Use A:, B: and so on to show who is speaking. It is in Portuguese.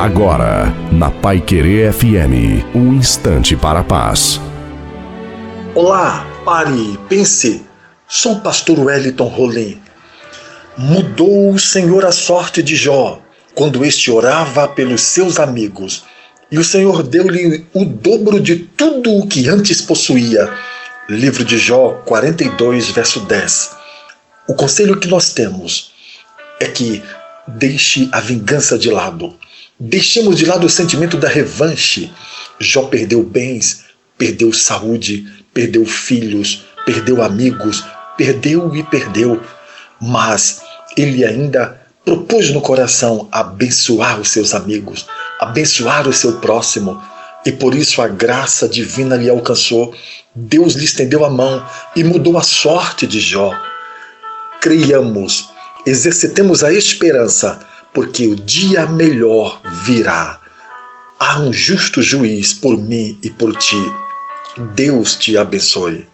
A: Agora, na Pai Querer FM, um instante para a paz.
B: Olá, pare, pense. Sou o pastor Wellington Rolim. Mudou o Senhor a sorte de Jó quando este orava pelos seus amigos. E o Senhor deu-lhe o dobro de tudo o que antes possuía. Livro de Jó 42, verso 10. O conselho que nós temos é que deixe a vingança de lado. Deixemos de lado o sentimento da revanche. Jó perdeu bens, perdeu saúde, perdeu filhos, perdeu amigos, perdeu e perdeu. Mas ele ainda propôs no coração abençoar os seus amigos, abençoar o seu próximo. E por isso a graça divina lhe alcançou. Deus lhe estendeu a mão e mudou a sorte de Jó. Creiamos, exercitemos a esperança porque o dia melhor virá. Há um justo juiz por mim e por ti. Deus te abençoe.